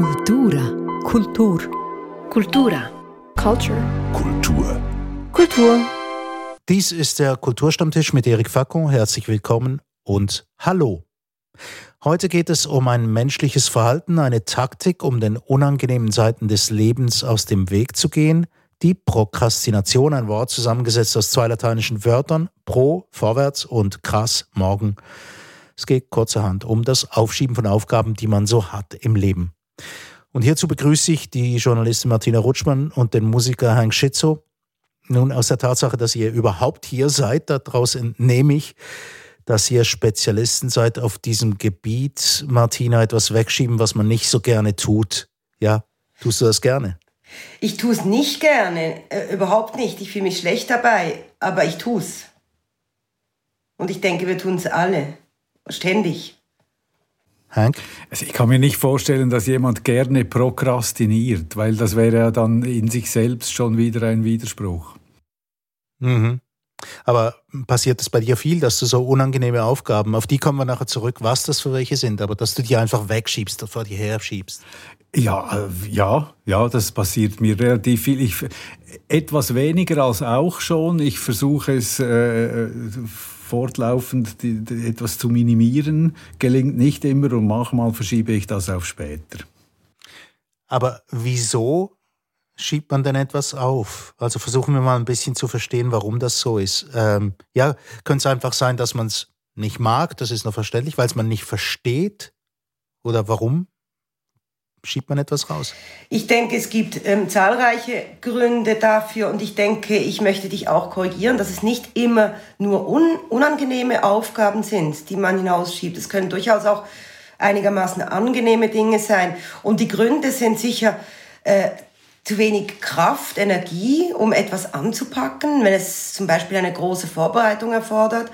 Kultura. Kultur. Kultura. Culture. Kultur. Kultur. Dies ist der Kulturstammtisch mit Eric Facon. Herzlich willkommen und hallo. Heute geht es um ein menschliches Verhalten, eine Taktik, um den unangenehmen Seiten des Lebens aus dem Weg zu gehen. Die Prokrastination, ein Wort zusammengesetzt aus zwei lateinischen Wörtern, pro, vorwärts und krass, morgen. Es geht kurzerhand um das Aufschieben von Aufgaben, die man so hat im Leben. Und hierzu begrüße ich die Journalistin Martina Rutschmann und den Musiker Hank Schitzo. Nun, aus der Tatsache, dass ihr überhaupt hier seid, daraus entnehme ich, dass ihr Spezialisten seid auf diesem Gebiet. Martina, etwas wegschieben, was man nicht so gerne tut. Ja, tust du das gerne? Ich tue es nicht gerne, äh, überhaupt nicht. Ich fühle mich schlecht dabei, aber ich tue es. Und ich denke, wir tun es alle. Ständig. Hank? Also ich kann mir nicht vorstellen, dass jemand gerne prokrastiniert, weil das wäre ja dann in sich selbst schon wieder ein Widerspruch. Mhm. Aber passiert es bei dir viel, dass du so unangenehme Aufgaben, auf die kommen wir nachher zurück, was das für welche sind, aber dass du die einfach wegschiebst, vor dir her schiebst? Ja, äh, ja, ja, das passiert mir relativ viel. Ich, etwas weniger als auch schon. Ich versuche es äh, fortlaufend die, die, etwas zu minimieren. Gelingt nicht immer und manchmal verschiebe ich das auf später. Aber wieso schiebt man denn etwas auf? Also versuchen wir mal ein bisschen zu verstehen, warum das so ist. Ähm, ja, könnte es einfach sein, dass man es nicht mag, das ist noch verständlich, weil es man nicht versteht? Oder warum schiebt man etwas raus? Ich denke, es gibt ähm, zahlreiche Gründe dafür und ich denke, ich möchte dich auch korrigieren, dass es nicht immer nur un unangenehme Aufgaben sind, die man hinausschiebt. Es können durchaus auch einigermaßen angenehme Dinge sein. Und die Gründe sind sicher äh, zu wenig Kraft, Energie, um etwas anzupacken, wenn es zum Beispiel eine große Vorbereitung erfordert.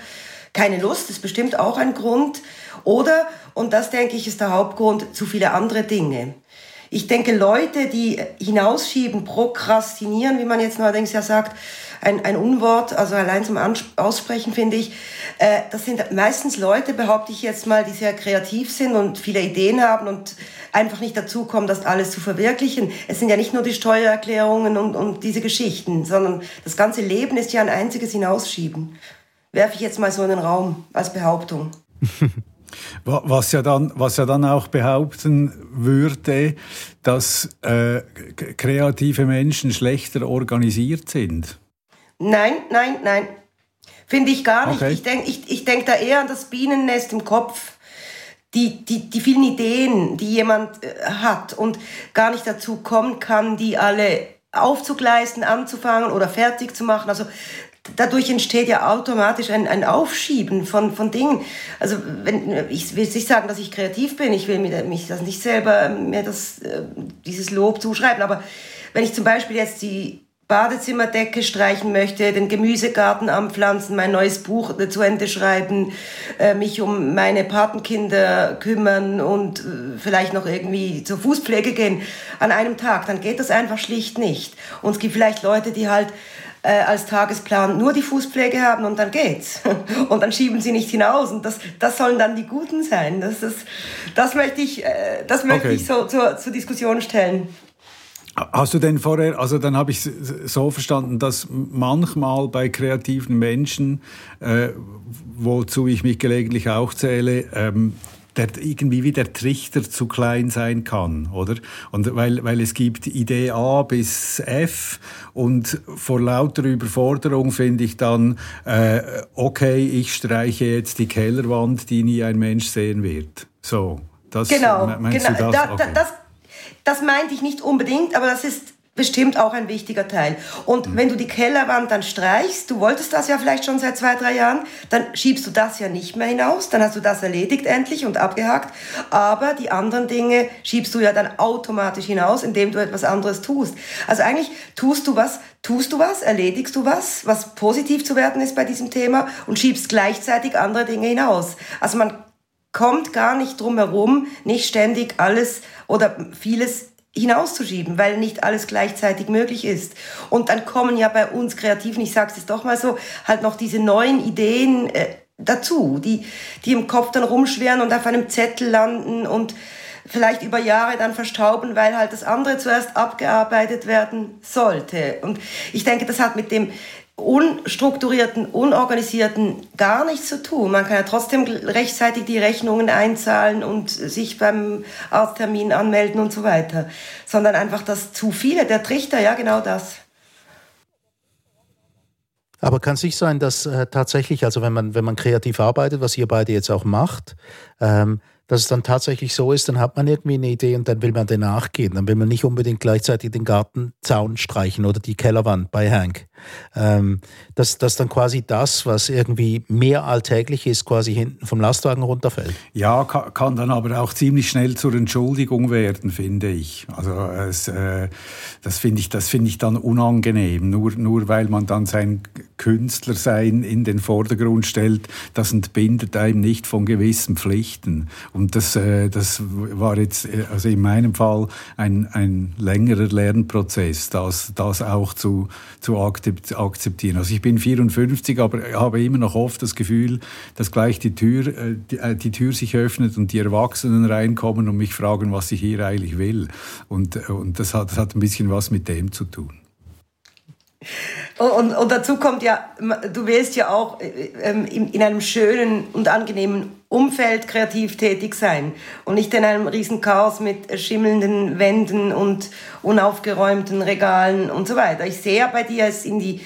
Keine Lust ist bestimmt auch ein Grund. Oder, und das denke ich ist der Hauptgrund, zu viele andere Dinge. Ich denke, Leute, die hinausschieben, prokrastinieren, wie man jetzt neuerdings ja sagt, ein, ein Unwort, also allein zum Aussprechen finde ich, äh, das sind meistens Leute, behaupte ich jetzt mal, die sehr kreativ sind und viele Ideen haben und einfach nicht dazu kommen, das alles zu verwirklichen. Es sind ja nicht nur die Steuererklärungen und, und diese Geschichten, sondern das ganze Leben ist ja ein einziges Hinausschieben. Werfe ich jetzt mal so in den Raum als Behauptung. Was ja dann, was ja dann auch behaupten würde, dass äh, kreative Menschen schlechter organisiert sind. Nein, nein, nein. Finde ich gar nicht. Okay. Ich denke ich, ich denk da eher an das Bienennest im Kopf. Die, die, die vielen Ideen, die jemand äh, hat und gar nicht dazu kommen kann, die alle aufzugleisten, anzufangen oder fertig zu machen. Also dadurch entsteht ja automatisch ein, ein Aufschieben von, von Dingen. Also wenn, ich will nicht sagen, dass ich kreativ bin, ich will mir, mich das nicht selber mir das, äh, dieses Lob zuschreiben, aber wenn ich zum Beispiel jetzt die Badezimmerdecke streichen möchte, den Gemüsegarten anpflanzen, mein neues Buch zu Ende schreiben, äh, mich um meine Patenkinder kümmern und äh, vielleicht noch irgendwie zur Fußpflege gehen an einem Tag, dann geht das einfach schlicht nicht. Und es gibt vielleicht Leute, die halt äh, als Tagesplan nur die Fußpflege haben und dann geht's. Und dann schieben sie nicht hinaus. Und das, das sollen dann die Guten sein. Das, ist, das möchte ich, äh, das möchte okay. ich so zur, zur Diskussion stellen. Hast du denn vorher, also dann habe ich so verstanden, dass manchmal bei kreativen Menschen, äh, wozu ich mich gelegentlich auch zähle, ähm, der irgendwie wie der Trichter zu klein sein kann, oder? Und weil, weil es gibt Idee A bis F und vor lauter Überforderung finde ich dann, äh, okay, ich streiche jetzt die Kellerwand, die nie ein Mensch sehen wird. So, das genau, meinst genau. du das? Da, okay. das? Das meinte ich nicht unbedingt, aber das ist bestimmt auch ein wichtiger Teil. Und mhm. wenn du die Kellerwand dann streichst, du wolltest das ja vielleicht schon seit zwei, drei Jahren, dann schiebst du das ja nicht mehr hinaus, dann hast du das erledigt endlich und abgehakt. Aber die anderen Dinge schiebst du ja dann automatisch hinaus, indem du etwas anderes tust. Also eigentlich tust du was, tust du was, erledigst du was, was positiv zu werden ist bei diesem Thema und schiebst gleichzeitig andere Dinge hinaus. Also man kommt gar nicht drum herum, nicht ständig alles oder vieles hinauszuschieben, weil nicht alles gleichzeitig möglich ist. Und dann kommen ja bei uns Kreativen, ich sage es doch mal so, halt noch diese neuen Ideen äh, dazu, die, die im Kopf dann rumschweren und auf einem Zettel landen und vielleicht über Jahre dann verstauben, weil halt das andere zuerst abgearbeitet werden sollte. Und ich denke, das hat mit dem unstrukturierten, unorganisierten gar nichts zu tun. Man kann ja trotzdem rechtzeitig die Rechnungen einzahlen und sich beim Arzttermin anmelden und so weiter. Sondern einfach das zu viele, der Trichter, ja genau das. Aber kann es nicht sein, dass äh, tatsächlich, also wenn man, wenn man kreativ arbeitet, was ihr beide jetzt auch macht, ähm, dass es dann tatsächlich so ist, dann hat man irgendwie eine Idee und dann will man danach nachgehen. Dann will man nicht unbedingt gleichzeitig den Gartenzaun streichen oder die Kellerwand bei Hank. Ähm, dass, dass dann quasi das, was irgendwie mehr alltäglich ist, quasi hinten vom Lastwagen runterfällt. Ja, kann, kann dann aber auch ziemlich schnell zur Entschuldigung werden, finde ich. Also es, äh, das finde ich, das ich dann unangenehm. Nur, nur weil man dann sein Künstlersein in den Vordergrund stellt, das entbindet einem nicht von gewissen Pflichten. Und das, äh, das war jetzt, äh, also in meinem Fall, ein, ein längerer Lernprozess, das, das auch zu, zu akzeptieren. Also ich bin 54, aber habe immer noch oft das Gefühl, dass gleich die Tür, äh, äh, die Tür sich öffnet und die Erwachsenen reinkommen und mich fragen, was ich hier eigentlich will. Und, und das, hat, das hat ein bisschen was mit dem zu tun. Und, und, dazu kommt ja, du willst ja auch äh, ähm, in, in, einem schönen und angenehmen Umfeld kreativ tätig sein und nicht in einem riesen Chaos mit schimmelnden Wänden und unaufgeräumten Regalen und so weiter. Ich sehe ja bei dir es in die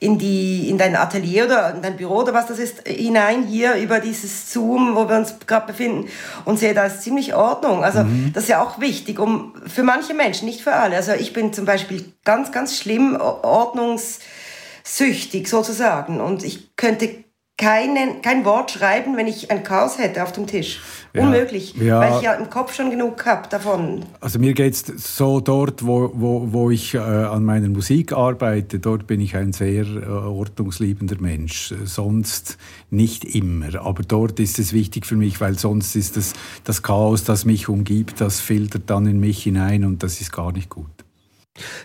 in, die, in dein Atelier oder in dein Büro oder was das ist, hinein hier über dieses Zoom, wo wir uns gerade befinden und sehe, da ist ziemlich Ordnung. Also mhm. das ist ja auch wichtig, um für manche Menschen, nicht für alle. Also ich bin zum Beispiel ganz, ganz schlimm ordnungssüchtig sozusagen und ich könnte keinen, kein Wort schreiben, wenn ich ein Chaos hätte auf dem Tisch. Ja, Unmöglich, ja. weil ich ja im Kopf schon genug habe davon. Also mir geht es so dort, wo, wo, wo ich äh, an meiner Musik arbeite, dort bin ich ein sehr äh, ordnungsliebender Mensch. Sonst nicht immer, aber dort ist es wichtig für mich, weil sonst ist das, das Chaos, das mich umgibt, das filtert dann in mich hinein und das ist gar nicht gut.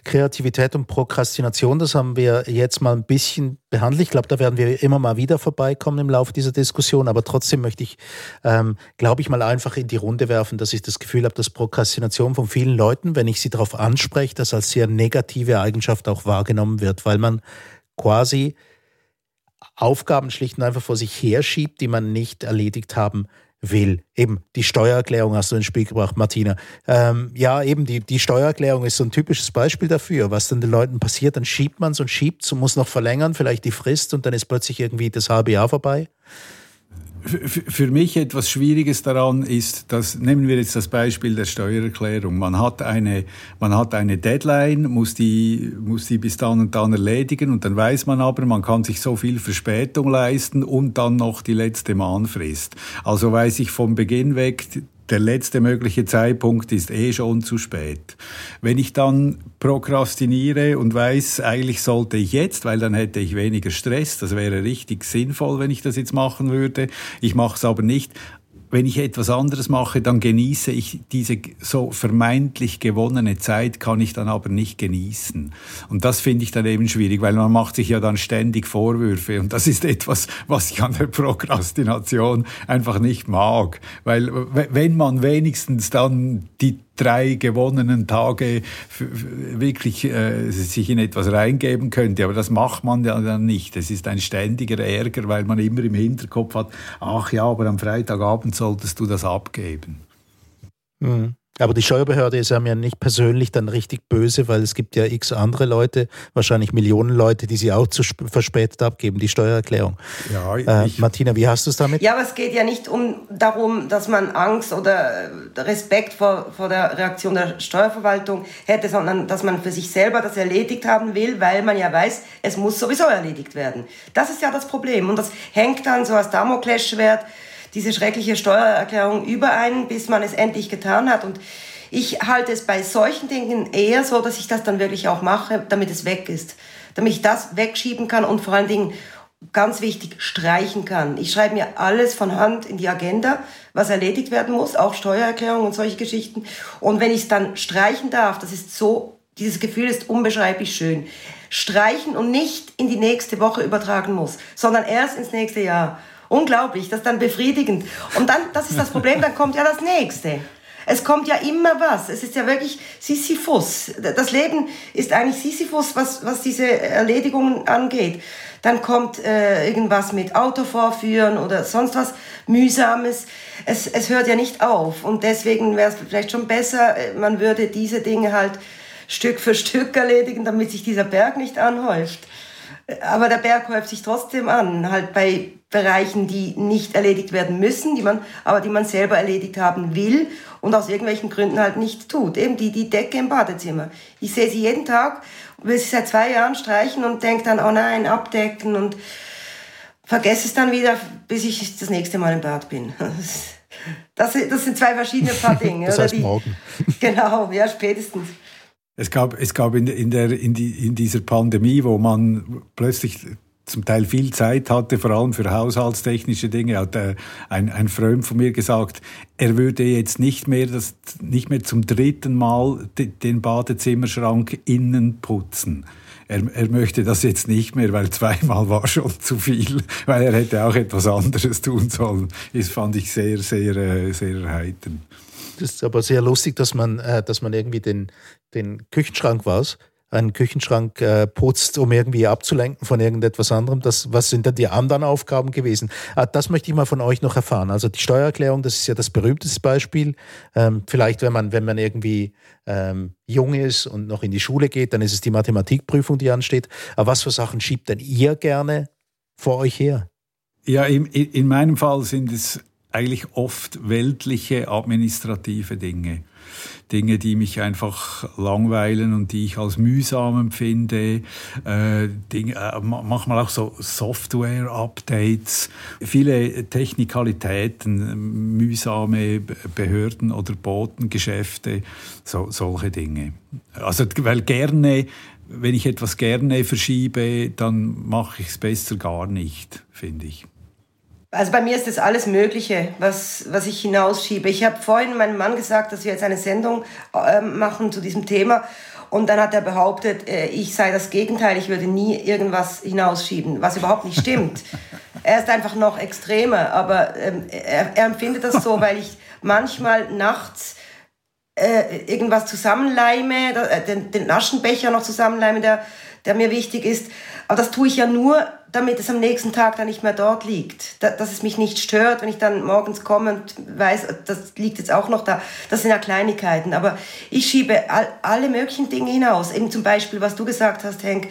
Kreativität und Prokrastination, das haben wir jetzt mal ein bisschen behandelt. Ich glaube, da werden wir immer mal wieder vorbeikommen im Laufe dieser Diskussion. Aber trotzdem möchte ich, ähm, glaube ich, mal einfach in die Runde werfen, dass ich das Gefühl habe, dass Prokrastination von vielen Leuten, wenn ich sie darauf anspreche, das als sehr negative Eigenschaft auch wahrgenommen wird, weil man quasi Aufgaben schlicht und einfach vor sich herschiebt, die man nicht erledigt haben will. Eben, die Steuererklärung hast du ins Spiel gebracht, Martina. Ähm, ja, eben, die, die Steuererklärung ist so ein typisches Beispiel dafür, was dann den Leuten passiert. Dann schiebt man es und schiebt und muss noch verlängern, vielleicht die Frist und dann ist plötzlich irgendwie das halbe Jahr vorbei. Für mich etwas Schwieriges daran ist, dass, nehmen wir jetzt das Beispiel der Steuererklärung. Man hat eine, man hat eine Deadline, muss die, muss die bis dann und dann erledigen und dann weiß man aber, man kann sich so viel Verspätung leisten und dann noch die letzte Mahnfrist. Also weiß ich vom Beginn weg, der letzte mögliche Zeitpunkt ist eh schon zu spät. Wenn ich dann prokrastiniere und weiß, eigentlich sollte ich jetzt, weil dann hätte ich weniger Stress, das wäre richtig sinnvoll, wenn ich das jetzt machen würde. Ich mache es aber nicht wenn ich etwas anderes mache, dann genieße ich diese so vermeintlich gewonnene Zeit, kann ich dann aber nicht genießen. Und das finde ich dann eben schwierig, weil man macht sich ja dann ständig Vorwürfe. Und das ist etwas, was ich an der Prokrastination einfach nicht mag. Weil wenn man wenigstens dann die drei gewonnenen Tage wirklich äh, sich in etwas reingeben könnte. Aber das macht man ja dann nicht. Es ist ein ständiger Ärger, weil man immer im Hinterkopf hat, ach ja, aber am Freitagabend solltest du das abgeben. Mhm. Aber die Steuerbehörde ist ja nicht persönlich dann richtig böse, weil es gibt ja x andere Leute, wahrscheinlich Millionen Leute, die sie auch zu verspätet abgeben, die Steuererklärung. Ja, äh, Martina, wie hast du es damit? Ja, aber es geht ja nicht um darum, dass man Angst oder äh, Respekt vor, vor der Reaktion der Steuerverwaltung hätte, sondern dass man für sich selber das erledigt haben will, weil man ja weiß, es muss sowieso erledigt werden. Das ist ja das Problem. Und das hängt dann so als Damoklesschwert diese schreckliche Steuererklärung über einen, bis man es endlich getan hat. Und ich halte es bei solchen Dingen eher so, dass ich das dann wirklich auch mache, damit es weg ist. Damit ich das wegschieben kann und vor allen Dingen, ganz wichtig, streichen kann. Ich schreibe mir alles von Hand in die Agenda, was erledigt werden muss, auch Steuererklärung und solche Geschichten. Und wenn ich es dann streichen darf, das ist so, dieses Gefühl ist unbeschreiblich schön. Streichen und nicht in die nächste Woche übertragen muss, sondern erst ins nächste Jahr. Unglaublich, das ist dann befriedigend. Und dann, das ist das Problem, dann kommt ja das nächste. Es kommt ja immer was. Es ist ja wirklich Sisyphus. Das Leben ist eigentlich Sisyphus, was, was diese Erledigungen angeht. Dann kommt äh, irgendwas mit Auto vorführen oder sonst was Mühsames. Es, es hört ja nicht auf. Und deswegen wäre es vielleicht schon besser, äh, man würde diese Dinge halt Stück für Stück erledigen, damit sich dieser Berg nicht anhäuft. Aber der Berg häuft sich trotzdem an, halt bei Bereichen, die nicht erledigt werden müssen, die man, aber die man selber erledigt haben will und aus irgendwelchen Gründen halt nicht tut. Eben die, die Decke im Badezimmer. Ich sehe sie jeden Tag, will sie seit zwei Jahren streichen und denke dann, oh nein, abdecken und vergesse es dann wieder, bis ich das nächste Mal im Bad bin. Das, das sind zwei verschiedene Paar Dinge. das heißt die, morgen. Genau, ja, spätestens. Es gab, es gab in, in, der, in, die, in dieser Pandemie, wo man plötzlich zum Teil viel Zeit hatte, vor allem für haushaltstechnische Dinge, hat äh, ein, ein Freund von mir gesagt, er würde jetzt nicht mehr, das, nicht mehr zum dritten Mal den Badezimmerschrank innen putzen. Er, er möchte das jetzt nicht mehr, weil zweimal war schon zu viel, weil er hätte auch etwas anderes tun sollen. Das fand ich sehr, sehr, äh, sehr erheiternd. Das ist aber sehr lustig, dass man, äh, dass man irgendwie den, den Küchenschrank was, einen Küchenschrank äh, putzt, um irgendwie abzulenken von irgendetwas anderem. Das, was sind dann die anderen Aufgaben gewesen? Ah, das möchte ich mal von euch noch erfahren. Also die Steuererklärung, das ist ja das berühmteste Beispiel. Ähm, vielleicht, wenn man, wenn man irgendwie ähm, jung ist und noch in die Schule geht, dann ist es die Mathematikprüfung, die ansteht. Aber was für Sachen schiebt denn ihr gerne vor euch her? Ja, in, in meinem Fall sind es eigentlich oft weltliche administrative Dinge. Dinge, die mich einfach langweilen und die ich als mühsam empfinde. Äh, Dinge, äh, manchmal auch so Software-Updates, viele Technikalitäten, mühsame Behörden- oder Botengeschäfte, so, solche Dinge. Also, weil gerne, wenn ich etwas gerne verschiebe, dann mache ich es besser gar nicht, finde ich. Also bei mir ist das alles Mögliche, was, was ich hinausschiebe. Ich habe vorhin meinem Mann gesagt, dass wir jetzt eine Sendung äh, machen zu diesem Thema. Und dann hat er behauptet, äh, ich sei das Gegenteil, ich würde nie irgendwas hinausschieben, was überhaupt nicht stimmt. er ist einfach noch extremer, aber ähm, er, er empfindet das so, weil ich manchmal nachts äh, irgendwas zusammenleime, äh, den, den Aschenbecher noch zusammenleime, der, der mir wichtig ist. Aber das tue ich ja nur, damit es am nächsten Tag dann nicht mehr dort liegt. Da, dass es mich nicht stört, wenn ich dann morgens komme und weiß, das liegt jetzt auch noch da. Das sind ja Kleinigkeiten. Aber ich schiebe all, alle möglichen Dinge hinaus. Eben zum Beispiel, was du gesagt hast, Henk,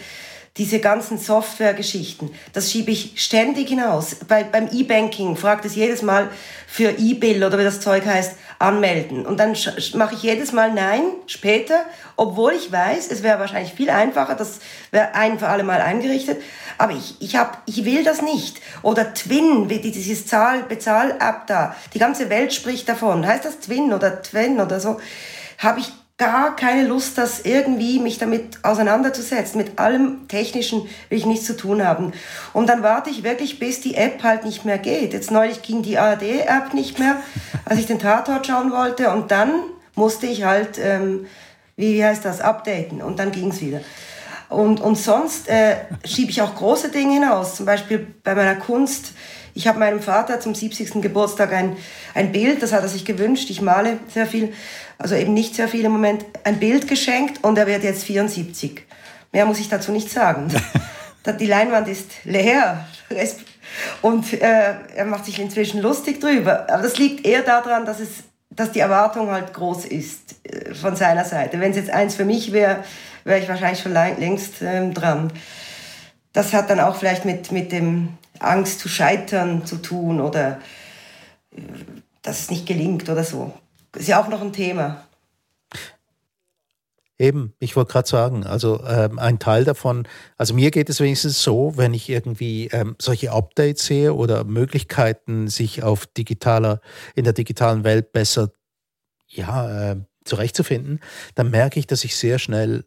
diese ganzen Software-Geschichten, das schiebe ich ständig hinaus. Bei, beim E-Banking fragt es jedes Mal für E-Bill oder wie das Zeug heißt, anmelden. Und dann mache ich jedes Mal Nein später, obwohl ich weiß, es wäre wahrscheinlich viel einfacher, das wäre ein für alle Mal eingerichtet. Aber ich, ich, hab, ich will das nicht. Oder Twin, wie dieses Zahl, Bezahl-App da. Die ganze Welt spricht davon. Heißt das Twin oder Twin oder so? Habe ich gar keine Lust, das irgendwie mich damit auseinanderzusetzen. Mit allem Technischen will ich nichts zu tun haben. Und dann warte ich wirklich, bis die App halt nicht mehr geht. Jetzt neulich ging die ARD-App nicht mehr, als ich den Tatort schauen wollte. Und dann musste ich halt, ähm, wie, wie heißt das, updaten. Und dann ging es wieder. Und, und sonst äh, schiebe ich auch große Dinge hinaus. Zum Beispiel bei meiner Kunst. Ich habe meinem Vater zum 70. Geburtstag ein, ein Bild, das hat er sich gewünscht. Ich male sehr viel, also eben nicht sehr viel im Moment, ein Bild geschenkt und er wird jetzt 74. Mehr muss ich dazu nicht sagen. Die Leinwand ist leer. Und äh, er macht sich inzwischen lustig drüber. Aber das liegt eher daran, dass, es, dass die Erwartung halt groß ist äh, von seiner Seite. Wenn es jetzt eins für mich wäre, wäre ich wahrscheinlich schon längst ähm, dran. Das hat dann auch vielleicht mit, mit dem Angst zu scheitern zu tun oder äh, dass es nicht gelingt oder so. Ist ja auch noch ein Thema. Eben, ich wollte gerade sagen, also ähm, ein Teil davon, also mir geht es wenigstens so, wenn ich irgendwie ähm, solche Updates sehe oder Möglichkeiten, sich auf digitaler, in der digitalen Welt besser ja, äh, zurechtzufinden, dann merke ich, dass ich sehr schnell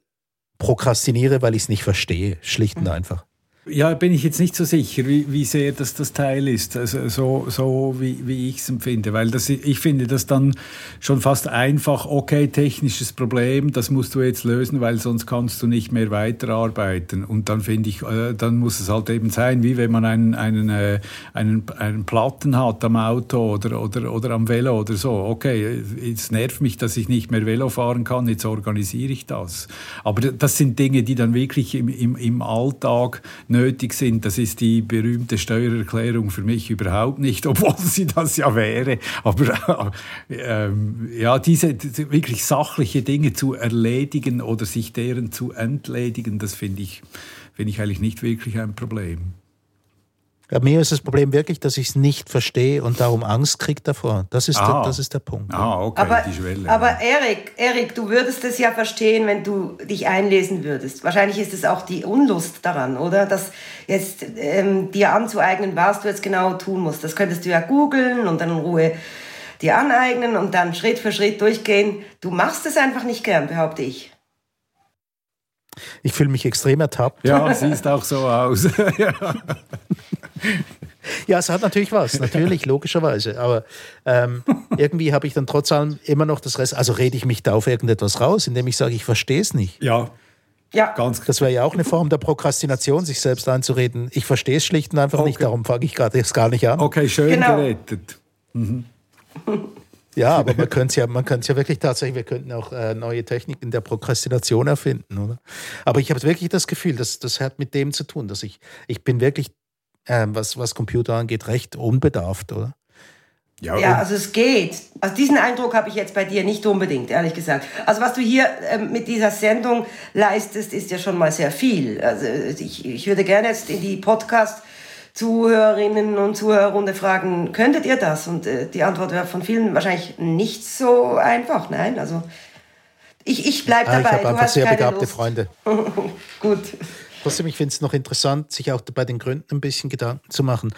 prokrastiniere, weil ich es nicht verstehe, schlicht und mhm. einfach. Ja, bin ich jetzt nicht so sicher, wie, wie sehr das das Teil ist, also so, so wie, wie ich es empfinde, weil das, ich finde das dann schon fast einfach, okay, technisches Problem, das musst du jetzt lösen, weil sonst kannst du nicht mehr weiterarbeiten. Und dann finde ich, äh, dann muss es halt eben sein, wie wenn man einen, einen, äh, einen, einen Platten hat am Auto oder, oder, oder am Velo oder so. Okay, es nervt mich, dass ich nicht mehr Velo fahren kann, jetzt organisiere ich das. Aber das sind Dinge, die dann wirklich im, im, im Alltag nötig sind. Das ist die berühmte Steuererklärung für mich überhaupt nicht, obwohl sie das ja wäre. Aber ähm, ja, diese, diese wirklich sachliche Dinge zu erledigen oder sich deren zu entledigen, das finde ich, finde ich eigentlich nicht wirklich ein Problem. Ja, mir ist das Problem wirklich, dass ich es nicht verstehe und darum Angst kriege davor. Das ist, ah. der, das ist der Punkt. Ah, okay, aber, die Schwelle. Aber Erik, Erik, du würdest es ja verstehen, wenn du dich einlesen würdest. Wahrscheinlich ist es auch die Unlust daran, oder? Das jetzt ähm, dir anzueignen, was du jetzt genau tun musst. Das könntest du ja googeln und dann in Ruhe dir aneignen und dann Schritt für Schritt durchgehen. Du machst es einfach nicht gern, behaupte ich. Ich fühle mich extrem ertappt. Ja, siehst auch so aus. ja. Ja, es hat natürlich was, natürlich, logischerweise. Aber ähm, irgendwie habe ich dann trotzdem immer noch das Rest. Also rede ich mich da auf irgendetwas raus, indem ich sage, ich verstehe es nicht. Ja. Ja. Ganz das wäre ja auch eine Form der Prokrastination, sich selbst einzureden. Ich verstehe es schlicht und einfach okay. nicht, darum fange ich gerade jetzt gar nicht an. Okay, schön genau. gerettet. Mhm. Ja, aber man könnte es ja, man könnte ja wirklich tatsächlich, wir könnten auch äh, neue Techniken der Prokrastination erfinden, oder? Aber ich habe wirklich das Gefühl, dass das hat mit dem zu tun, dass ich, ich bin wirklich, äh, was, was Computer angeht, recht unbedarft, oder? Ja, ja, also es geht. Also diesen Eindruck habe ich jetzt bei dir nicht unbedingt, ehrlich gesagt. Also was du hier äh, mit dieser Sendung leistest, ist ja schon mal sehr viel. Also ich, ich würde gerne jetzt in die Podcast Zuhörerinnen und Zuhörerrunde fragen, könntet ihr das? Und äh, die Antwort wäre von vielen wahrscheinlich nicht so einfach. Nein, also ich, ich bleibe ah, dabei. Ich habe einfach sehr begabte Lust. Freunde. Gut. Trotzdem, ich finde es noch interessant, sich auch bei den Gründen ein bisschen Gedanken zu machen.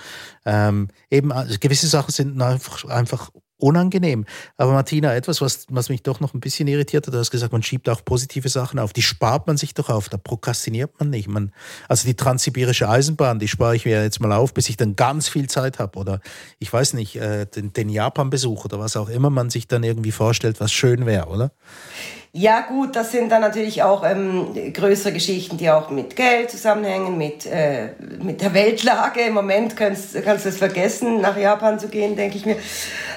Ähm, eben, also gewisse Sachen sind einfach, einfach unangenehm. Aber Martina, etwas, was, was mich doch noch ein bisschen irritiert hat, du hast gesagt, man schiebt auch positive Sachen auf. Die spart man sich doch auf, da prokrastiniert man nicht. Man, also die transsibirische Eisenbahn, die spare ich mir jetzt mal auf, bis ich dann ganz viel Zeit habe. Oder ich weiß nicht, äh, den, den Japan-Besuch oder was auch immer man sich dann irgendwie vorstellt, was schön wäre, oder? Ja gut, das sind dann natürlich auch ähm, größere Geschichten, die auch mit Geld zusammenhängen, mit, äh, mit der Weltlage. Im Moment kannst, kannst du es vergessen, nach Japan zu gehen, denke ich mir.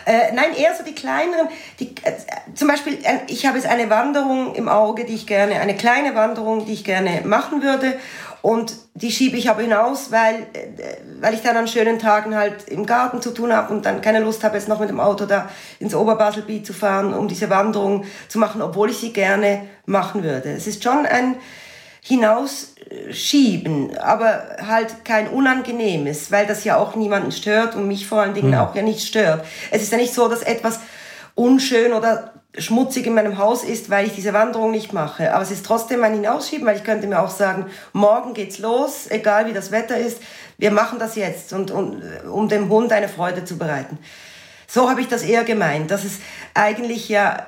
Äh, nein, eher so die kleineren. Die, äh, zum Beispiel, äh, ich habe jetzt eine Wanderung im Auge, die ich gerne, eine kleine Wanderung, die ich gerne machen würde. Und die schiebe ich aber hinaus, weil, äh, weil ich dann an schönen Tagen halt im Garten zu tun habe und dann keine Lust habe, jetzt noch mit dem Auto da ins Oberbaselbiet zu fahren, um diese Wanderung zu machen, obwohl ich sie gerne machen würde. Es ist schon ein Hinausschieben, aber halt kein unangenehmes, weil das ja auch niemanden stört und mich vor allen Dingen mhm. auch ja nicht stört. Es ist ja nicht so, dass etwas unschön oder schmutzig in meinem Haus ist, weil ich diese Wanderung nicht mache. Aber es ist trotzdem ein Hinausschieben, weil ich könnte mir auch sagen, morgen geht's los, egal wie das Wetter ist, wir machen das jetzt, und, und, um dem Hund eine Freude zu bereiten. So habe ich das eher gemeint, dass es eigentlich ja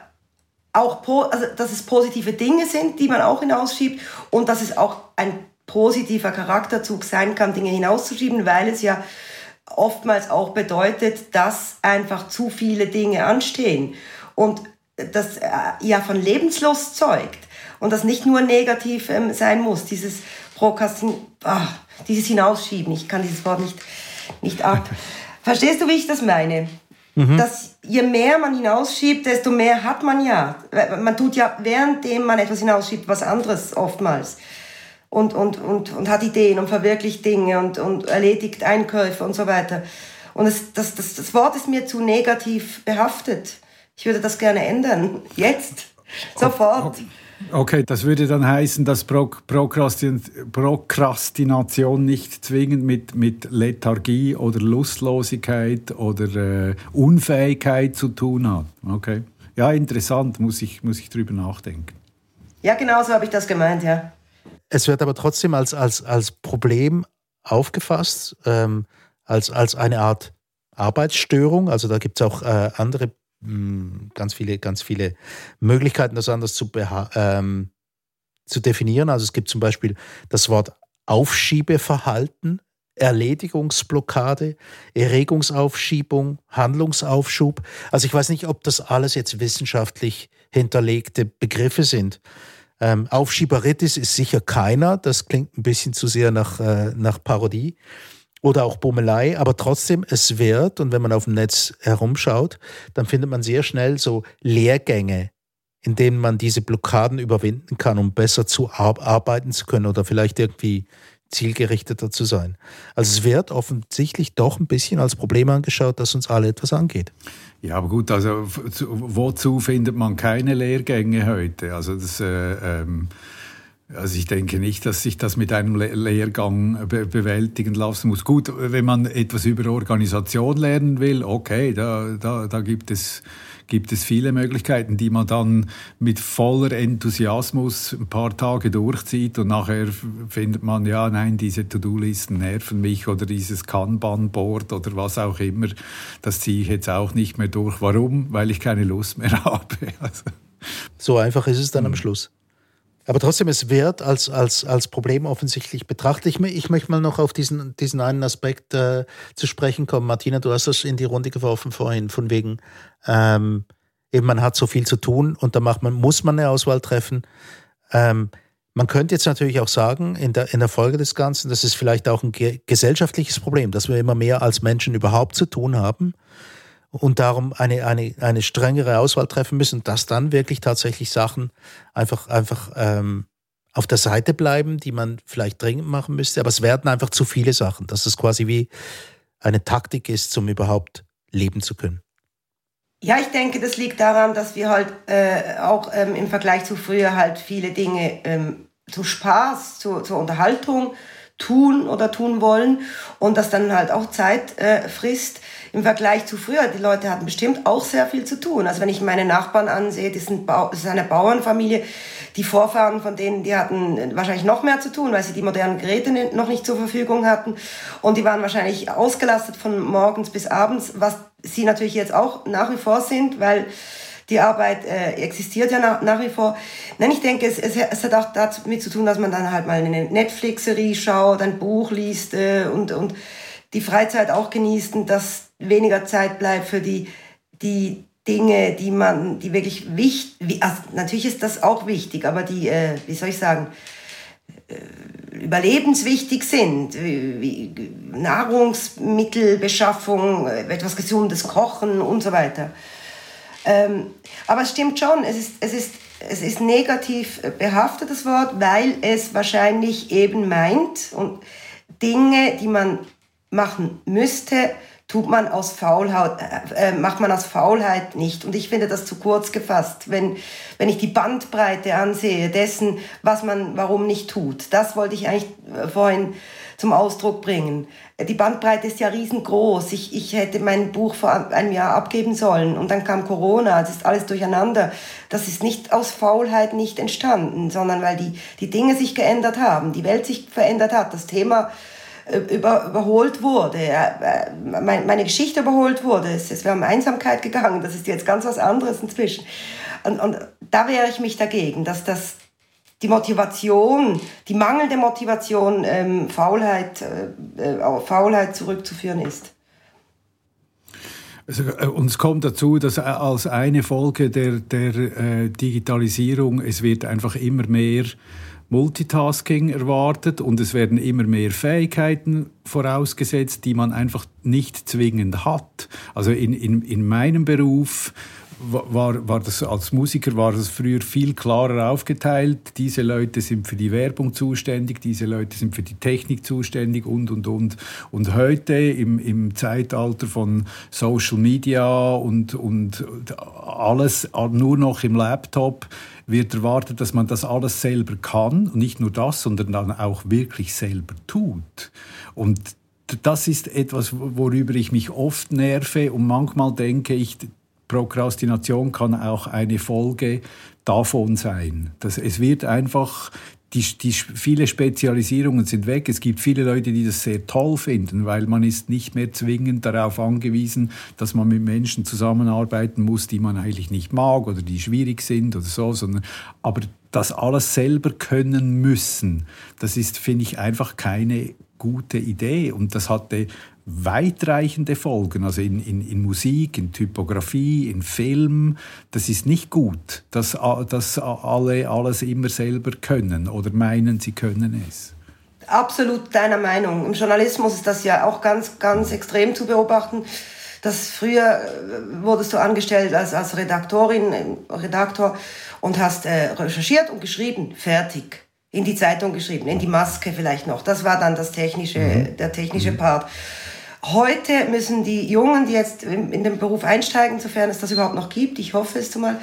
auch, also, dass es positive Dinge sind, die man auch hinausschiebt und dass es auch ein positiver Charakterzug sein kann, Dinge hinauszuschieben, weil es ja oftmals auch bedeutet, dass einfach zu viele Dinge anstehen. Und das äh, ja von Lebenslust zeugt und das nicht nur negativ ähm, sein muss, dieses Prokrastin, ah, dieses Hinausschieben, ich kann dieses Wort nicht, nicht ab. Verstehst du, wie ich das meine? Mhm. Dass je mehr man hinausschiebt, desto mehr hat man ja. Man tut ja, währenddem man etwas hinausschiebt, was anderes oftmals. Und, und, und, und hat Ideen und verwirklicht Dinge und, und erledigt Einkäufe und so weiter. Und es, das, das, das Wort ist mir zu negativ behaftet. Ich würde das gerne ändern. Jetzt. Sofort. Okay, das würde dann heißen, dass Prokrastination nicht zwingend mit, mit Lethargie oder Lustlosigkeit oder äh, Unfähigkeit zu tun hat. Okay. Ja, interessant, muss ich, muss ich drüber nachdenken. Ja, genau so habe ich das gemeint, ja. Es wird aber trotzdem als, als, als Problem aufgefasst, ähm, als, als eine Art Arbeitsstörung. Also da gibt es auch äh, andere ganz viele, ganz viele Möglichkeiten, das anders zu, ähm, zu definieren. Also es gibt zum Beispiel das Wort Aufschiebeverhalten, Erledigungsblockade, Erregungsaufschiebung, Handlungsaufschub. Also ich weiß nicht, ob das alles jetzt wissenschaftlich hinterlegte Begriffe sind. Ähm, Aufschieberitis ist sicher keiner, das klingt ein bisschen zu sehr nach, äh, nach Parodie oder auch Bummelei, aber trotzdem, es wird, und wenn man auf dem Netz herumschaut, dann findet man sehr schnell so Lehrgänge, in denen man diese Blockaden überwinden kann, um besser zu arbeiten zu können oder vielleicht irgendwie zielgerichteter zu sein. Also es wird offensichtlich doch ein bisschen als Problem angeschaut, das uns alle etwas angeht. Ja, aber gut, also wozu findet man keine Lehrgänge heute? Also das äh, ähm also ich denke nicht, dass sich das mit einem Lehrgang be bewältigen lassen muss. Gut, wenn man etwas über Organisation lernen will, okay, da, da, da gibt es gibt es viele Möglichkeiten, die man dann mit voller Enthusiasmus ein paar Tage durchzieht und nachher findet man, ja, nein, diese To-Do-Listen nerven mich oder dieses Kanban-Board oder was auch immer, das ziehe ich jetzt auch nicht mehr durch. Warum? Weil ich keine Lust mehr habe. Also. So einfach ist es dann am hm. Schluss. Aber trotzdem, es wird als, als, als Problem offensichtlich betrachtet. Ich, ich möchte mal noch auf diesen, diesen einen Aspekt äh, zu sprechen kommen. Martina, du hast das in die Runde geworfen vorhin, von wegen, ähm, eben man hat so viel zu tun und da macht man, muss man eine Auswahl treffen. Ähm, man könnte jetzt natürlich auch sagen, in der, in der Folge des Ganzen, das ist vielleicht auch ein gesellschaftliches Problem, dass wir immer mehr als Menschen überhaupt zu tun haben und darum eine, eine, eine strengere Auswahl treffen müssen, dass dann wirklich tatsächlich Sachen einfach, einfach ähm, auf der Seite bleiben, die man vielleicht dringend machen müsste. Aber es werden einfach zu viele Sachen, dass es quasi wie eine Taktik ist, um überhaupt leben zu können. Ja, ich denke, das liegt daran, dass wir halt äh, auch ähm, im Vergleich zu früher halt viele Dinge ähm, zu Spaß, zu, zur Unterhaltung tun oder tun wollen und das dann halt auch Zeit äh, frisst im Vergleich zu früher. Die Leute hatten bestimmt auch sehr viel zu tun. Also wenn ich meine Nachbarn ansehe, das, sind das ist eine Bauernfamilie, die Vorfahren von denen, die hatten wahrscheinlich noch mehr zu tun, weil sie die modernen Geräte noch nicht zur Verfügung hatten. Und die waren wahrscheinlich ausgelastet von morgens bis abends, was sie natürlich jetzt auch nach wie vor sind, weil die Arbeit äh, existiert ja nach, nach wie vor. Nein, ich denke, es, es, es hat auch damit zu tun, dass man dann halt mal eine Netflix-Serie schaut, ein Buch liest äh, und, und die Freizeit auch genießt und dass weniger Zeit bleibt für die, die Dinge, die man, die wirklich wichtig, also natürlich ist das auch wichtig, aber die, äh, wie soll ich sagen, äh, überlebenswichtig sind, wie, Nahrungsmittelbeschaffung, äh, etwas Gesundes kochen und so weiter. Ähm, aber es stimmt schon, es ist, es, ist, es ist negativ behaftet, das Wort, weil es wahrscheinlich eben meint und Dinge, die man machen müsste, tut man aus Faulheit, äh, äh, macht man aus Faulheit nicht. Und ich finde das zu kurz gefasst, wenn, wenn ich die Bandbreite ansehe dessen, was man warum nicht tut. Das wollte ich eigentlich äh, vorhin zum Ausdruck bringen. Die Bandbreite ist ja riesengroß. Ich, ich hätte mein Buch vor einem Jahr abgeben sollen und dann kam Corona, das ist alles durcheinander. Das ist nicht aus Faulheit nicht entstanden, sondern weil die, die Dinge sich geändert haben, die Welt sich verändert hat, das Thema über, überholt wurde, äh, meine Geschichte überholt wurde. Es, es wäre um Einsamkeit gegangen, das ist jetzt ganz was anderes inzwischen. Und, und da wehre ich mich dagegen, dass das die Motivation, die mangelnde Motivation, ähm, Faulheit, äh, äh auf Faulheit zurückzuführen ist. Also, äh, uns kommt dazu, dass als eine Folge der, der äh, Digitalisierung, es wird einfach immer mehr Multitasking erwartet und es werden immer mehr Fähigkeiten vorausgesetzt, die man einfach nicht zwingend hat. Also in, in, in meinem Beruf war, war das als Musiker war das früher viel klarer aufgeteilt. Diese Leute sind für die Werbung zuständig, diese Leute sind für die Technik zuständig und und und. Und heute im, im Zeitalter von Social Media und, und alles nur noch im Laptop wird erwartet, dass man das alles selber kann und nicht nur das, sondern dann auch wirklich selber tut. Und das ist etwas, worüber ich mich oft nerve und manchmal denke ich, Prokrastination kann auch eine Folge davon sein. Dass es wird einfach die, die, viele Spezialisierungen sind weg. Es gibt viele Leute, die das sehr toll finden, weil man ist nicht mehr zwingend darauf angewiesen, dass man mit Menschen zusammenarbeiten muss, die man eigentlich nicht mag oder die schwierig sind oder so, sondern, aber das alles selber können müssen, das ist, finde ich, einfach keine gute Idee. Und das hatte weitreichende Folgen, also in, in, in Musik, in Typografie, in Film. Das ist nicht gut, dass, dass alle alles immer selber können oder meinen, sie können es. Absolut deiner Meinung. Im Journalismus ist das ja auch ganz, ganz extrem zu beobachten. Das früher äh, wurdest du angestellt als, als Redaktorin, äh, Redaktor und hast äh, recherchiert und geschrieben, fertig. In die Zeitung geschrieben, in die Maske vielleicht noch. Das war dann das technische, mhm. der technische mhm. Part. Heute müssen die Jungen, die jetzt in den Beruf einsteigen, sofern es das überhaupt noch gibt, ich hoffe es zumal,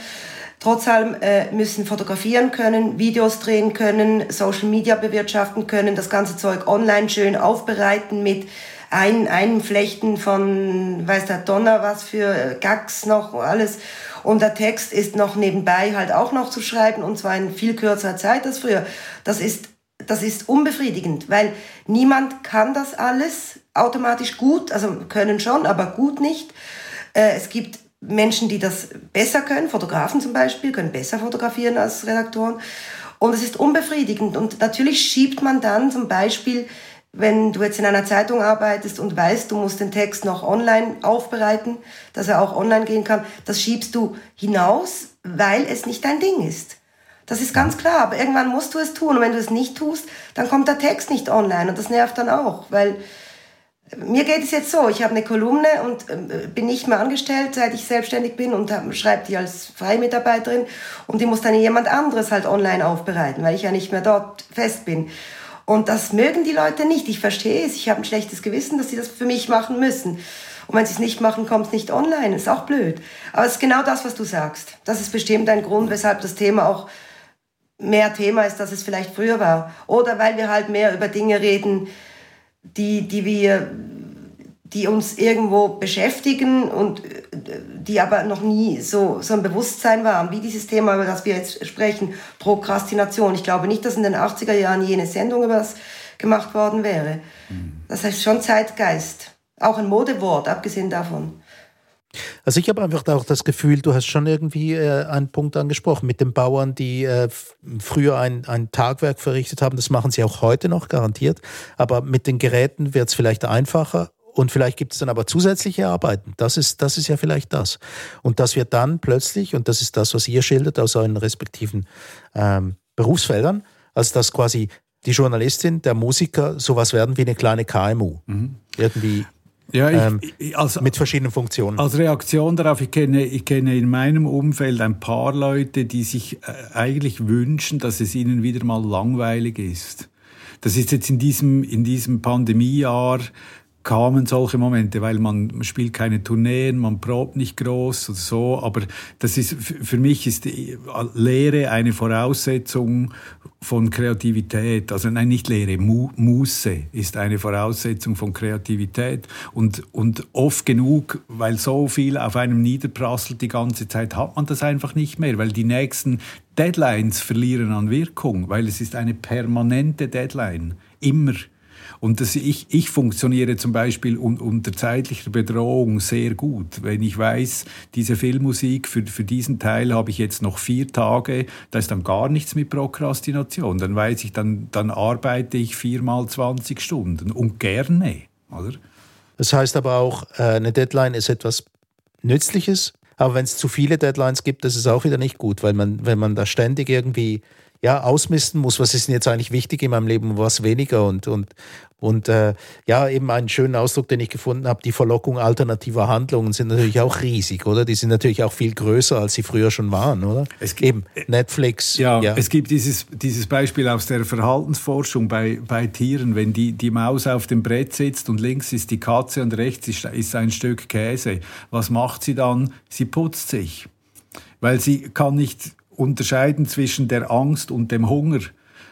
trotz allem äh, müssen fotografieren können, Videos drehen können, Social Media bewirtschaften können, das ganze Zeug online schön aufbereiten mit ein, Einflechten von, weiß der Donner was für Gags noch, alles. Und der Text ist noch nebenbei halt auch noch zu schreiben und zwar in viel kürzerer Zeit als früher. Das ist, das ist unbefriedigend, weil niemand kann das alles automatisch gut, also können schon, aber gut nicht. Äh, es gibt Menschen, die das besser können, Fotografen zum Beispiel, können besser fotografieren als Redaktoren. Und es ist unbefriedigend. Und natürlich schiebt man dann zum Beispiel, wenn du jetzt in einer Zeitung arbeitest und weißt, du musst den Text noch online aufbereiten, dass er auch online gehen kann, das schiebst du hinaus, weil es nicht dein Ding ist. Das ist ganz klar, aber irgendwann musst du es tun. Und wenn du es nicht tust, dann kommt der Text nicht online. Und das nervt dann auch, weil mir geht es jetzt so, ich habe eine Kolumne und äh, bin nicht mehr angestellt, seit ich selbstständig bin und schreibe die als Freimitarbeiterin und die muss dann jemand anderes halt online aufbereiten, weil ich ja nicht mehr dort fest bin. Und das mögen die Leute nicht. Ich verstehe es. Ich habe ein schlechtes Gewissen, dass sie das für mich machen müssen. Und wenn sie es nicht machen, kommt es nicht online. Ist auch blöd. Aber es ist genau das, was du sagst. Das ist bestimmt ein Grund, weshalb das Thema auch mehr Thema ist, als es vielleicht früher war. Oder weil wir halt mehr über Dinge reden, die, die wir, die uns irgendwo beschäftigen und die aber noch nie so, so ein Bewusstsein waren, wie dieses Thema, über das wir jetzt sprechen, Prokrastination. Ich glaube nicht, dass in den 80er Jahren jene Sendung über das gemacht worden wäre. Mhm. Das heißt schon Zeitgeist. Auch ein Modewort, abgesehen davon. Also ich habe einfach auch das Gefühl, du hast schon irgendwie äh, einen Punkt angesprochen mit den Bauern, die äh, früher ein, ein Tagwerk verrichtet haben. Das machen sie auch heute noch garantiert. Aber mit den Geräten wird es vielleicht einfacher. Und vielleicht gibt es dann aber zusätzliche Arbeiten. Das ist, das ist ja vielleicht das. Und dass wir dann plötzlich, und das ist das, was ihr schildert aus euren respektiven ähm, Berufsfeldern, also dass quasi die Journalistin, der Musiker sowas werden wie eine kleine KMU. Mhm. Irgendwie ja, ich, ähm, als, mit verschiedenen Funktionen. Als Reaktion darauf, ich kenne, ich kenne in meinem Umfeld ein paar Leute, die sich äh, eigentlich wünschen, dass es ihnen wieder mal langweilig ist. Das ist jetzt in diesem, in diesem Pandemiejahr kamen solche Momente, weil man spielt keine Tourneen, man probt nicht groß und so, aber das ist für mich ist die Lehre eine Voraussetzung von Kreativität. Also nein, nicht Lehre, Mu Muße ist eine Voraussetzung von Kreativität. Und und oft genug, weil so viel auf einem niederprasselt die ganze Zeit, hat man das einfach nicht mehr, weil die nächsten Deadlines verlieren an Wirkung, weil es ist eine permanente Deadline. Immer und das, ich, ich funktioniere zum Beispiel un, unter zeitlicher Bedrohung sehr gut. Wenn ich weiß, diese Filmmusik, für, für diesen Teil habe ich jetzt noch vier Tage, da ist dann gar nichts mit Prokrastination. Dann weiß ich, dann, dann arbeite ich viermal 20 Stunden und gerne, oder? Das heißt aber auch, äh, eine Deadline ist etwas Nützliches, aber wenn es zu viele Deadlines gibt, das ist auch wieder nicht gut, weil man, wenn man da ständig irgendwie ja, ausmisten muss, was ist denn jetzt eigentlich wichtig in meinem Leben und was weniger und, und, und äh, ja, eben einen schönen Ausdruck, den ich gefunden habe, die Verlockung alternativer Handlungen sind natürlich auch riesig, oder? Die sind natürlich auch viel größer, als sie früher schon waren, oder? Es gibt, eben Netflix. Ja, ja, es gibt dieses, dieses Beispiel aus der Verhaltensforschung bei, bei Tieren, wenn die, die Maus auf dem Brett sitzt und links ist die Katze und rechts ist, ist ein Stück Käse. Was macht sie dann? Sie putzt sich. Weil sie kann nicht unterscheiden zwischen der Angst und dem Hunger.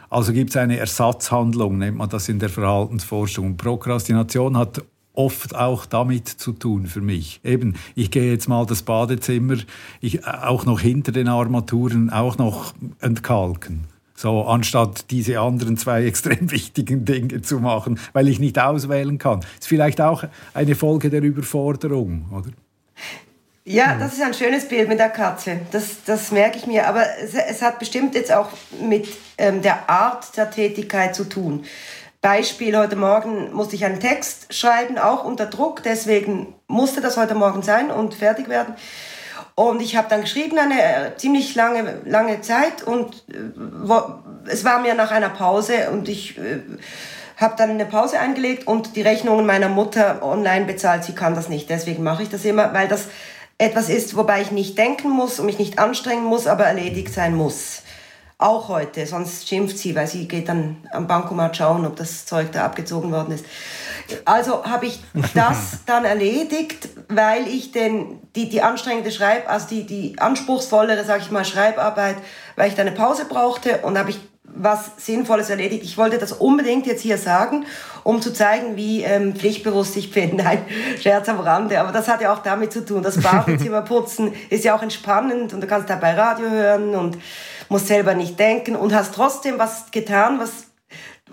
Also gibt es eine Ersatzhandlung, nennt man das in der Verhaltensforschung. Prokrastination hat oft auch damit zu tun für mich. Eben, ich gehe jetzt mal das Badezimmer, ich, auch noch hinter den Armaturen, auch noch entkalken. So, anstatt diese anderen zwei extrem wichtigen Dinge zu machen, weil ich nicht auswählen kann. Ist vielleicht auch eine Folge der Überforderung, oder? Ja, das ist ein schönes Bild mit der Katze. Das, das merke ich mir. Aber es, es hat bestimmt jetzt auch mit ähm, der Art der Tätigkeit zu tun. Beispiel, heute Morgen musste ich einen Text schreiben, auch unter Druck. Deswegen musste das heute Morgen sein und fertig werden. Und ich habe dann geschrieben eine äh, ziemlich lange, lange Zeit und äh, wo, es war mir nach einer Pause und ich äh, habe dann eine Pause eingelegt und die Rechnungen meiner Mutter online bezahlt. Sie kann das nicht, deswegen mache ich das immer, weil das etwas ist, wobei ich nicht denken muss und mich nicht anstrengen muss, aber erledigt sein muss. Auch heute, sonst schimpft sie, weil sie geht dann am Bankomat schauen, ob das Zeug da abgezogen worden ist. Also habe ich das dann erledigt, weil ich den, die, die anstrengende Schreib, also die, die anspruchsvollere, sage ich mal, Schreibarbeit, weil ich da eine Pause brauchte und habe ich was Sinnvolles erledigt. Ich wollte das unbedingt jetzt hier sagen, um zu zeigen, wie ähm, pflichtbewusst ich bin. Nein, Scherz am Rande. Aber das hat ja auch damit zu tun. Das Badezimmer putzen ist ja auch entspannend und du kannst dabei Radio hören und musst selber nicht denken und hast trotzdem was getan, was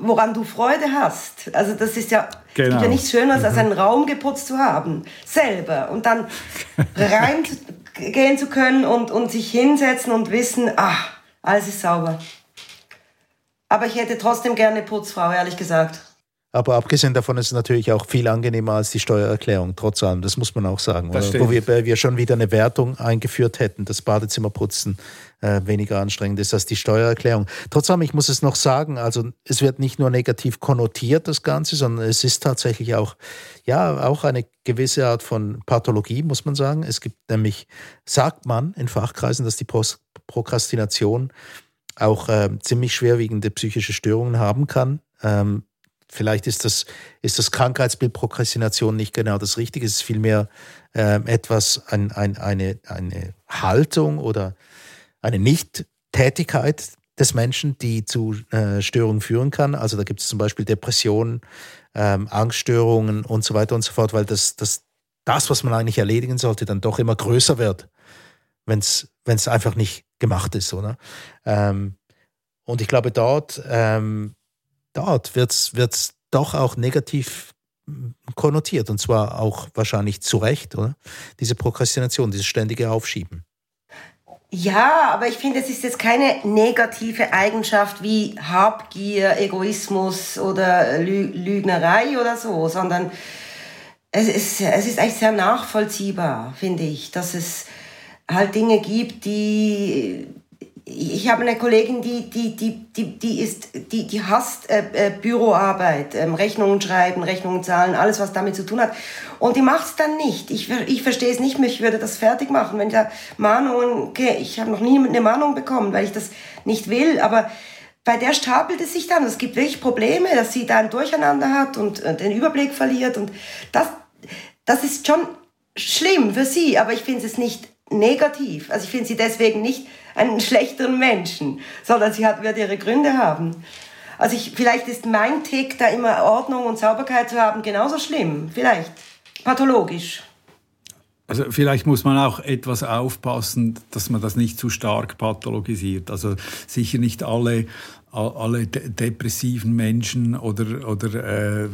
woran du Freude hast. Also das ist ja, genau. gibt ja genau. nichts Schöneres, als mhm. einen Raum geputzt zu haben, selber und dann reingehen zu können und, und sich hinsetzen und wissen, ah, alles ist sauber. Aber ich hätte trotzdem gerne Putzfrau, ehrlich gesagt. Aber abgesehen davon ist es natürlich auch viel angenehmer als die Steuererklärung, trotz allem. Das muss man auch sagen. Wo wir, wir, schon wieder eine Wertung eingeführt hätten, das Badezimmerputzen äh, weniger anstrengend ist als die Steuererklärung. Trotz allem, ich muss es noch sagen, also es wird nicht nur negativ konnotiert, das Ganze, sondern es ist tatsächlich auch, ja, auch eine gewisse Art von Pathologie, muss man sagen. Es gibt nämlich, sagt man in Fachkreisen, dass die Prokrastination auch äh, ziemlich schwerwiegende psychische Störungen haben kann. Ähm, vielleicht ist das, ist das Krankheitsbild Prokrastination nicht genau das Richtige. Es ist vielmehr äh, etwas, ein, ein, eine, eine Haltung oder eine Nicht-Tätigkeit des Menschen, die zu äh, Störungen führen kann. Also da gibt es zum Beispiel Depressionen, ähm, Angststörungen und so weiter und so fort, weil das, das, das, was man eigentlich erledigen sollte, dann doch immer größer wird, wenn es einfach nicht gemacht ist. Oder? Ähm, und ich glaube, dort, ähm, dort wird es doch auch negativ konnotiert und zwar auch wahrscheinlich zu Recht, oder? Diese Prokrastination, dieses ständige Aufschieben. Ja, aber ich finde, es ist jetzt keine negative Eigenschaft wie Habgier, Egoismus oder Lü Lügnerei oder so, sondern es ist, es ist eigentlich sehr nachvollziehbar, finde ich, dass es halt Dinge gibt, die ich habe eine Kollegin, die, die, die, die, die, ist, die, die hasst äh, äh, Büroarbeit, ähm, Rechnungen schreiben, Rechnungen zahlen, alles, was damit zu tun hat. Und die macht es dann nicht. Ich, ich verstehe es nicht mehr, ich würde das fertig machen. Wenn da Mahnungen, okay, ich habe noch nie eine Mahnung bekommen, weil ich das nicht will, aber bei der stapelt es sich dann. Es gibt wirklich Probleme, dass sie da ein Durcheinander hat und äh, den Überblick verliert. Und das, das ist schon schlimm für sie, aber ich finde es nicht negativ. Also ich finde sie deswegen nicht einen schlechteren Menschen, sondern sie hat, wird ihre Gründe haben. Also ich, vielleicht ist mein Tick, da immer Ordnung und Sauberkeit zu haben, genauso schlimm. Vielleicht. Pathologisch. Also vielleicht muss man auch etwas aufpassen, dass man das nicht zu stark pathologisiert. Also sicher nicht alle alle depressiven Menschen oder, oder äh,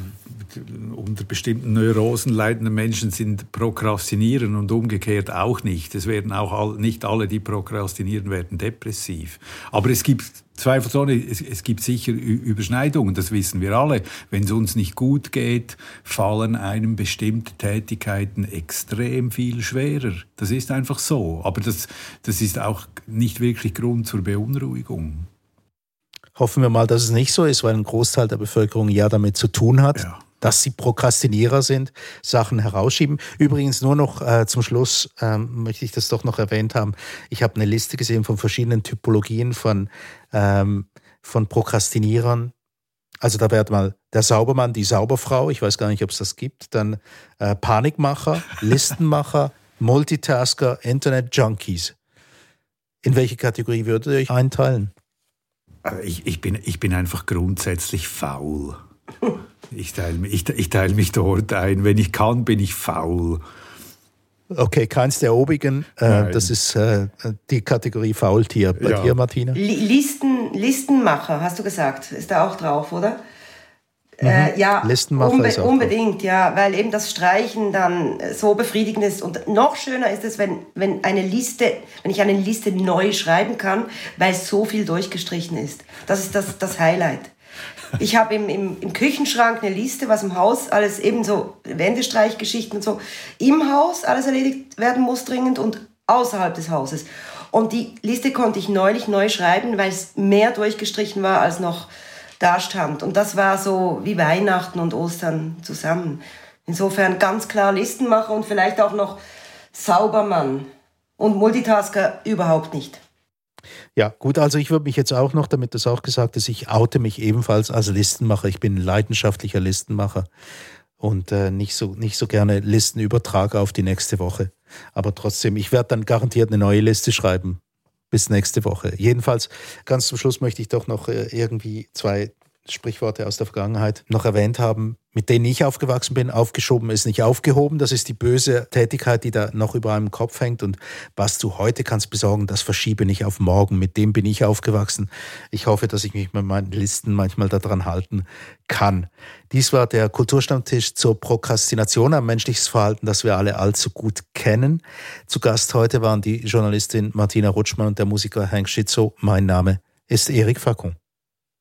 unter bestimmten Neurosen leidende Menschen sind prokrastinieren und umgekehrt auch nicht. Es werden auch all, nicht alle, die prokrastinieren, werden depressiv. Aber es gibt zweifelsohne, es, es gibt sicher Überschneidungen, das wissen wir alle. Wenn es uns nicht gut geht, fallen einem bestimmte Tätigkeiten extrem viel schwerer. Das ist einfach so. Aber das, das ist auch nicht wirklich Grund zur Beunruhigung. Hoffen wir mal, dass es nicht so ist, weil ein Großteil der Bevölkerung ja damit zu tun hat. Ja. Dass sie Prokrastinierer sind, Sachen herausschieben. Übrigens nur noch äh, zum Schluss ähm, möchte ich das doch noch erwähnt haben. Ich habe eine Liste gesehen von verschiedenen Typologien von, ähm, von Prokrastinierern, also da wäre mal der Saubermann, die Sauberfrau, ich weiß gar nicht, ob es das gibt, dann äh, Panikmacher, Listenmacher, Multitasker, Internet-Junkies. In welche Kategorie würdet ihr euch einteilen? Ich, ich, bin, ich bin einfach grundsätzlich faul. Ich teile ich, ich teil mich dort ein. Wenn ich kann, bin ich faul. Okay, keins der obigen. Äh, das ist äh, die Kategorie Faultier. Bei ja. dir, Martina? Listen, Listenmacher, hast du gesagt. Ist da auch drauf, oder? Mhm. Äh, ja, unbe unbedingt, ja, weil eben das Streichen dann so befriedigend ist. Und noch schöner ist es, wenn, wenn eine Liste, wenn ich eine Liste neu schreiben kann, weil so viel durchgestrichen ist. Das ist das, das Highlight. Ich habe im, im, im Küchenschrank eine Liste, was im Haus alles eben so Wendestreichgeschichten und so im Haus alles erledigt werden muss dringend und außerhalb des Hauses. Und die Liste konnte ich neulich neu schreiben, weil es mehr durchgestrichen war als noch da stand. Und das war so wie Weihnachten und Ostern zusammen. Insofern ganz klar Listenmacher und vielleicht auch noch Saubermann. Und Multitasker überhaupt nicht. Ja, gut, also ich würde mich jetzt auch noch, damit das auch gesagt ist, ich oute mich ebenfalls als Listenmacher. Ich bin ein leidenschaftlicher Listenmacher und äh, nicht, so, nicht so gerne Listen übertrage auf die nächste Woche. Aber trotzdem, ich werde dann garantiert eine neue Liste schreiben bis nächste Woche. Jedenfalls, ganz zum Schluss möchte ich doch noch äh, irgendwie zwei Sprichworte aus der Vergangenheit noch erwähnt haben, mit denen ich aufgewachsen bin. Aufgeschoben ist nicht aufgehoben. Das ist die böse Tätigkeit, die da noch über einem Kopf hängt. Und was du heute kannst besorgen, das verschiebe nicht auf morgen. Mit dem bin ich aufgewachsen. Ich hoffe, dass ich mich mit meinen Listen manchmal daran halten kann. Dies war der Kulturstammtisch zur Prokrastination, ein menschliches Verhalten, das wir alle allzu gut kennen. Zu Gast heute waren die Journalistin Martina Rutschmann und der Musiker Hank Schitzow. Mein Name ist Erik Facon.